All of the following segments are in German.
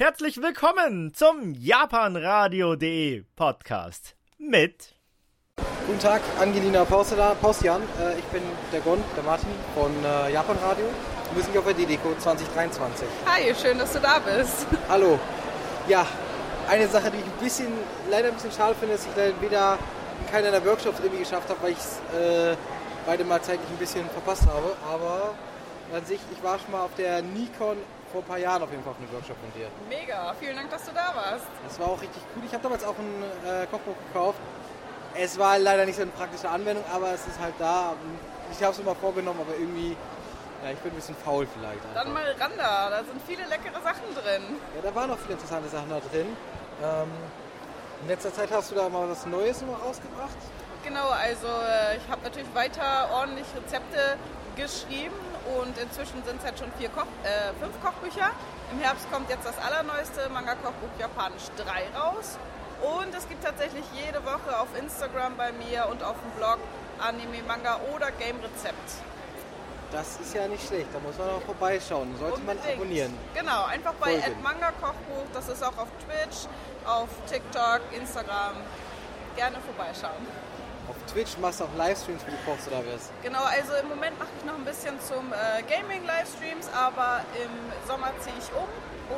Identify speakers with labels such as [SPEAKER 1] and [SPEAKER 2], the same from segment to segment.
[SPEAKER 1] Herzlich willkommen zum japanradio.de Podcast mit
[SPEAKER 2] Guten Tag, Angelina Paustian. Äh, ich bin der Gon, der Martin von äh, Japanradio. Wir sind hier auf der DDCO 2023.
[SPEAKER 3] Hi, schön, dass du da bist.
[SPEAKER 2] Hallo. Ja, eine Sache, die ich ein bisschen, leider ein bisschen schade finde, ist, dass ich leider weder in keiner der Workshops irgendwie geschafft habe, weil ich es äh, beide mal zeitlich ein bisschen verpasst habe. Aber an sich, ich war schon mal auf der Nikon vor ein paar Jahren auf jeden Fall auf einem Workshop von dir.
[SPEAKER 3] Mega, vielen Dank, dass du da warst.
[SPEAKER 2] Das war auch richtig cool. Ich habe damals auch ein äh, Kochbuch gekauft. Es war leider nicht so eine praktische Anwendung, aber es ist halt da. Ich habe es mal vorgenommen, aber irgendwie, ja, ich bin ein bisschen faul vielleicht.
[SPEAKER 3] Einfach. Dann mal ran da, da sind viele leckere Sachen drin.
[SPEAKER 2] Ja, da waren auch viele interessante Sachen da drin. Ähm, in letzter Zeit hast du da mal was Neues noch rausgebracht?
[SPEAKER 3] Genau, also äh, ich habe natürlich weiter ordentlich Rezepte geschrieben und inzwischen sind es halt schon vier Koch, äh, fünf Kochbücher. Im Herbst kommt jetzt das allerneueste Manga-Kochbuch Japanisch 3 raus. Und es gibt tatsächlich jede Woche auf Instagram bei mir und auf dem Blog Anime, Manga oder Game-Rezept.
[SPEAKER 2] Das ist ja nicht schlecht, da muss man auch vorbeischauen. Sollte Unbedingt. man abonnieren.
[SPEAKER 3] Genau, einfach bei Manga Kochbuch, das ist auch auf Twitch, auf TikTok, Instagram. Gerne vorbeischauen.
[SPEAKER 2] Auf Twitch machst du auch Livestreams, wie du kochst oder was?
[SPEAKER 3] Genau, also im Moment mache ich noch ein bisschen zum äh, Gaming-Livestreams, aber im Sommer ziehe ich um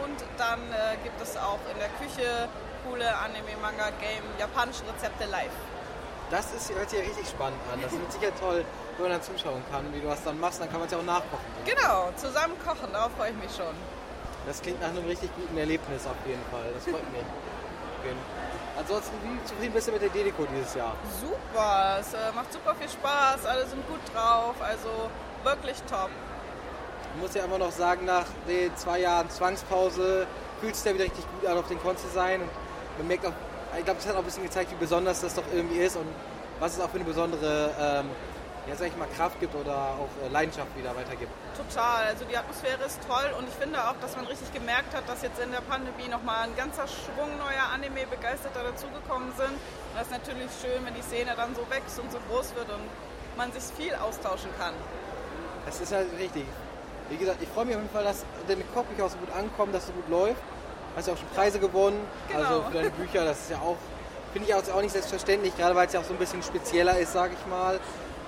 [SPEAKER 3] und dann äh, gibt es auch in der Küche coole Anime, Manga, Game, japanische Rezepte live.
[SPEAKER 2] Das ist, hört sich ja richtig spannend an. Das ist sicher toll, wenn man dann zuschauen kann, wie du was dann machst, dann kann man es ja auch nachkochen.
[SPEAKER 3] Genau, zusammen kochen, darauf freue ich mich schon.
[SPEAKER 2] Das klingt nach einem richtig guten Erlebnis auf jeden Fall. Das freut mich. Ansonsten, wie zufrieden bist du mit der Delico dieses Jahr?
[SPEAKER 3] Super, es äh, macht super viel Spaß, alle sind gut drauf, also wirklich top.
[SPEAKER 2] Ich muss ja immer noch sagen, nach den zwei Jahren Zwangspause fühlt es ja wieder richtig gut an, auf den Con zu sein. Und man merkt auch, ich glaube, es hat auch ein bisschen gezeigt, wie besonders das doch irgendwie ist und was es auch für eine besondere ähm, ja, sag ich mal, Kraft gibt oder auch äh, Leidenschaft wieder weitergibt.
[SPEAKER 3] Total, also die Atmosphäre ist toll und ich finde auch, dass man richtig gemerkt hat, dass jetzt in der Pandemie nochmal ein ganzer Schwung neuer Anime-Begeisterter dazugekommen sind. Und das ist natürlich schön, wenn die Szene dann so wächst und so groß wird und man sich viel austauschen kann.
[SPEAKER 2] Das ist halt richtig. Wie gesagt, ich freue mich auf jeden Fall, dass deine Kochbücher auch so gut ankommen, dass es so gut läuft. Du hast ja auch schon Preise gewonnen,
[SPEAKER 3] genau.
[SPEAKER 2] also für deine Bücher, das ist ja auch, finde ich auch nicht selbstverständlich, gerade weil es ja auch so ein bisschen spezieller ist, sage ich mal.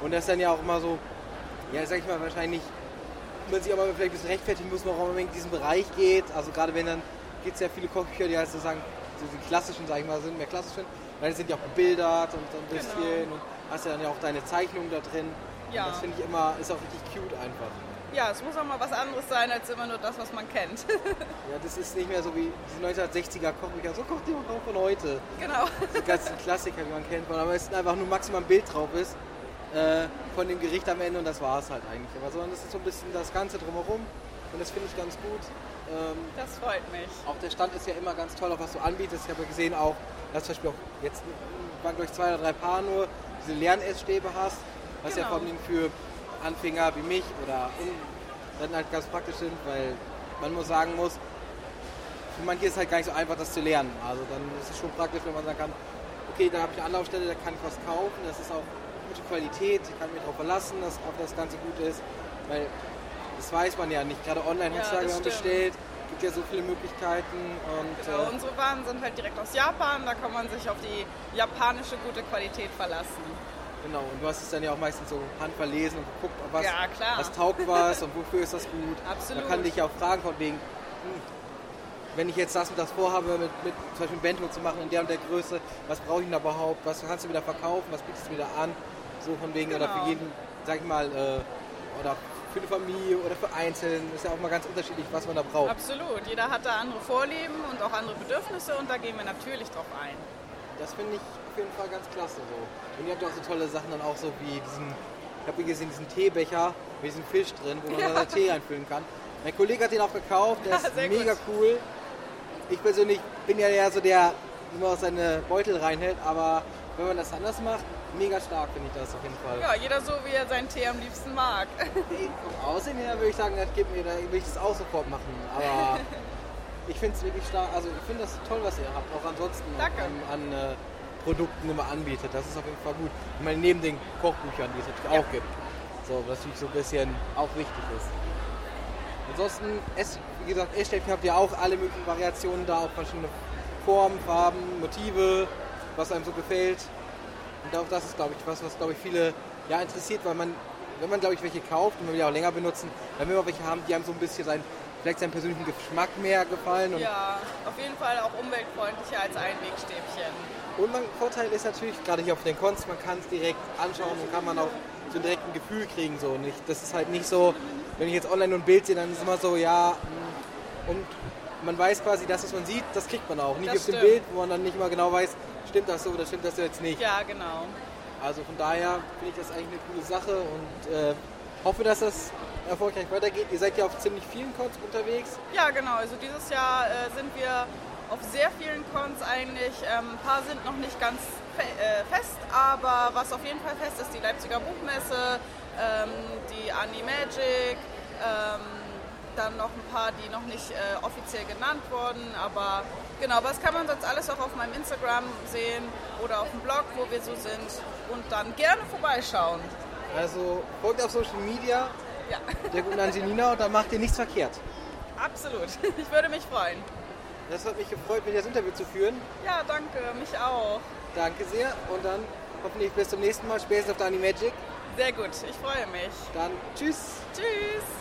[SPEAKER 2] Und das ist dann ja auch immer so, ja, sag ich mal, wahrscheinlich man sich aber vielleicht ein bisschen rechtfertigen muss, warum man in diesen Bereich geht. Also gerade wenn dann gibt es ja viele Kochbücher, die halt sozusagen so die klassischen, sag ich mal, sind mehr klassischen. Weil sind ja auch gebildert und so ein bisschen genau. und hast ja dann ja auch deine Zeichnungen da drin. Ja. Das finde ich immer, ist auch richtig cute einfach.
[SPEAKER 3] Ja, es muss auch mal was anderes sein als immer nur das, was man kennt.
[SPEAKER 2] ja, das ist nicht mehr so wie diese 1960er Kochbücher. So kocht jemand auch von heute.
[SPEAKER 3] Genau.
[SPEAKER 2] Die ganzen Klassiker, die man kennt. Aber es ist einfach nur maximal ein Bild drauf ist äh, von dem Gericht am Ende und das war es halt eigentlich. Aber sondern das ist so ein bisschen das Ganze drumherum und das finde ich ganz gut.
[SPEAKER 3] Ähm, das freut mich.
[SPEAKER 2] Auch der Stand ist ja immer ganz toll, auch was du anbietest. Ich habe ja gesehen auch, dass zum Beispiel auch jetzt waren glaube ich zwei oder drei Paar nur diese Lernessstäbe hast, was genau. ja vor allem für Anfänger wie mich oder dann halt ganz praktisch sind, weil man muss sagen muss, für manche ist es halt gar nicht so einfach, das zu lernen. Also dann ist es schon praktisch, wenn man sagen kann, okay, da habe ich eine Anlaufstelle, da kann ich was kaufen, das ist auch gute Qualität, ich kann mich darauf verlassen, dass auch das Ganze gut ist, weil das weiß man ja nicht. Gerade online ja, heutzutage, bestellt, gibt ja so viele Möglichkeiten. Und,
[SPEAKER 3] genau, äh, unsere Waren sind halt direkt aus Japan, da kann man sich auf die japanische gute Qualität verlassen.
[SPEAKER 2] Genau, und du hast es dann ja auch meistens so handverlesen und geguckt, ob was,
[SPEAKER 3] ja,
[SPEAKER 2] was taugt was und wofür ist das gut.
[SPEAKER 3] Absolut.
[SPEAKER 2] Man kann dich ja auch fragen von wegen, hm, wenn ich jetzt das und das vorhabe, mit, mit zum Beispiel ein Bento zu machen in der und der Größe, was brauche ich denn da überhaupt, was kannst du wieder verkaufen, was bietest du wieder an, so von wegen, genau. oder für genau. jeden, sag ich mal, äh, oder für eine Familie oder für Einzelnen. Ist ja auch mal ganz unterschiedlich, was man da braucht.
[SPEAKER 3] Absolut. Jeder hat da andere Vorlieben und auch andere Bedürfnisse und da gehen wir natürlich drauf ein.
[SPEAKER 2] Das finde ich auf jeden Fall ganz klasse so. Und ihr habt auch so tolle Sachen dann auch so wie diesen, ich habe gesehen, diesen Teebecher mit diesem Fisch drin, wo man ja. da Tee reinfüllen kann. Mein Kollege hat den auch gekauft, der ist mega gut. cool. Ich persönlich bin ja eher so der, der immer seine Beutel reinhält, aber wenn man das anders macht, mega stark finde ich das auf jeden Fall.
[SPEAKER 3] Ja, jeder so, wie er seinen Tee am liebsten mag.
[SPEAKER 2] Vom Aussehen her würde ich sagen, das gibt mir, da würde ich das auch sofort machen. Aber ich finde es wirklich stark, also ich finde das toll, was ihr habt, auch ansonsten
[SPEAKER 3] Danke.
[SPEAKER 2] an, an äh, Produkten immer anbietet. Das ist auf jeden Fall gut. Ich meine, neben den Kochbüchern, die es natürlich ja. auch gibt. So, was natürlich so ein bisschen auch wichtig ist. Ansonsten, es, wie gesagt, Essstäbchen habt ihr auch alle möglichen Variationen da, auch verschiedene Formen, Farben, Motive, was einem so gefällt. Und auch das ist, glaube ich, was, was, glaube ich, viele ja, interessiert, weil man, wenn man, glaube ich, welche kauft und man will ja auch länger benutzen, dann will man welche haben, die einem so ein bisschen sein, vielleicht seinen persönlichen Geschmack mehr gefallen.
[SPEAKER 3] ja, auf jeden Fall auch umweltfreundlicher als Einwegstäbchen.
[SPEAKER 2] Und mein Vorteil ist natürlich, gerade hier auf den Cons, man kann es direkt anschauen und kann man auch so ein direktes Gefühl kriegen. So. Nicht, das ist halt nicht so, wenn ich jetzt online ein Bild sehe, dann ist es immer so, ja, mm, und man weiß quasi, das, was man sieht, das kriegt man auch. Nicht
[SPEAKER 3] Das
[SPEAKER 2] auf dem. Bild, wo man dann nicht mal genau weiß, stimmt das so oder stimmt das jetzt nicht.
[SPEAKER 3] Ja, genau.
[SPEAKER 2] Also von daher finde ich das eigentlich eine coole Sache und äh, hoffe, dass das erfolgreich weitergeht. Ihr seid ja auf ziemlich vielen Cons unterwegs.
[SPEAKER 3] Ja, genau. Also dieses Jahr äh, sind wir auf sehr vielen Cons eigentlich. Ähm, ein paar sind noch nicht ganz fe äh, fest, aber was auf jeden Fall fest ist, die Leipziger Buchmesse, ähm, die Animagic, ähm, dann noch ein paar, die noch nicht äh, offiziell genannt wurden. Aber genau, was kann man sonst alles auch auf meinem Instagram sehen oder auf dem Blog, wo wir so sind. Und dann gerne vorbeischauen.
[SPEAKER 2] Also folgt auf Social Media
[SPEAKER 3] Ja,
[SPEAKER 2] der guten Angelina und dann macht ihr nichts verkehrt.
[SPEAKER 3] absolut. Ich würde mich freuen.
[SPEAKER 2] Das hat mich gefreut, mit dir das Interview zu führen.
[SPEAKER 3] Ja, danke, mich auch.
[SPEAKER 2] Danke sehr und dann hoffentlich bis zum nächsten Mal, spätestens auf der Animagic.
[SPEAKER 3] Sehr gut, ich freue mich.
[SPEAKER 2] Dann tschüss.
[SPEAKER 3] Tschüss.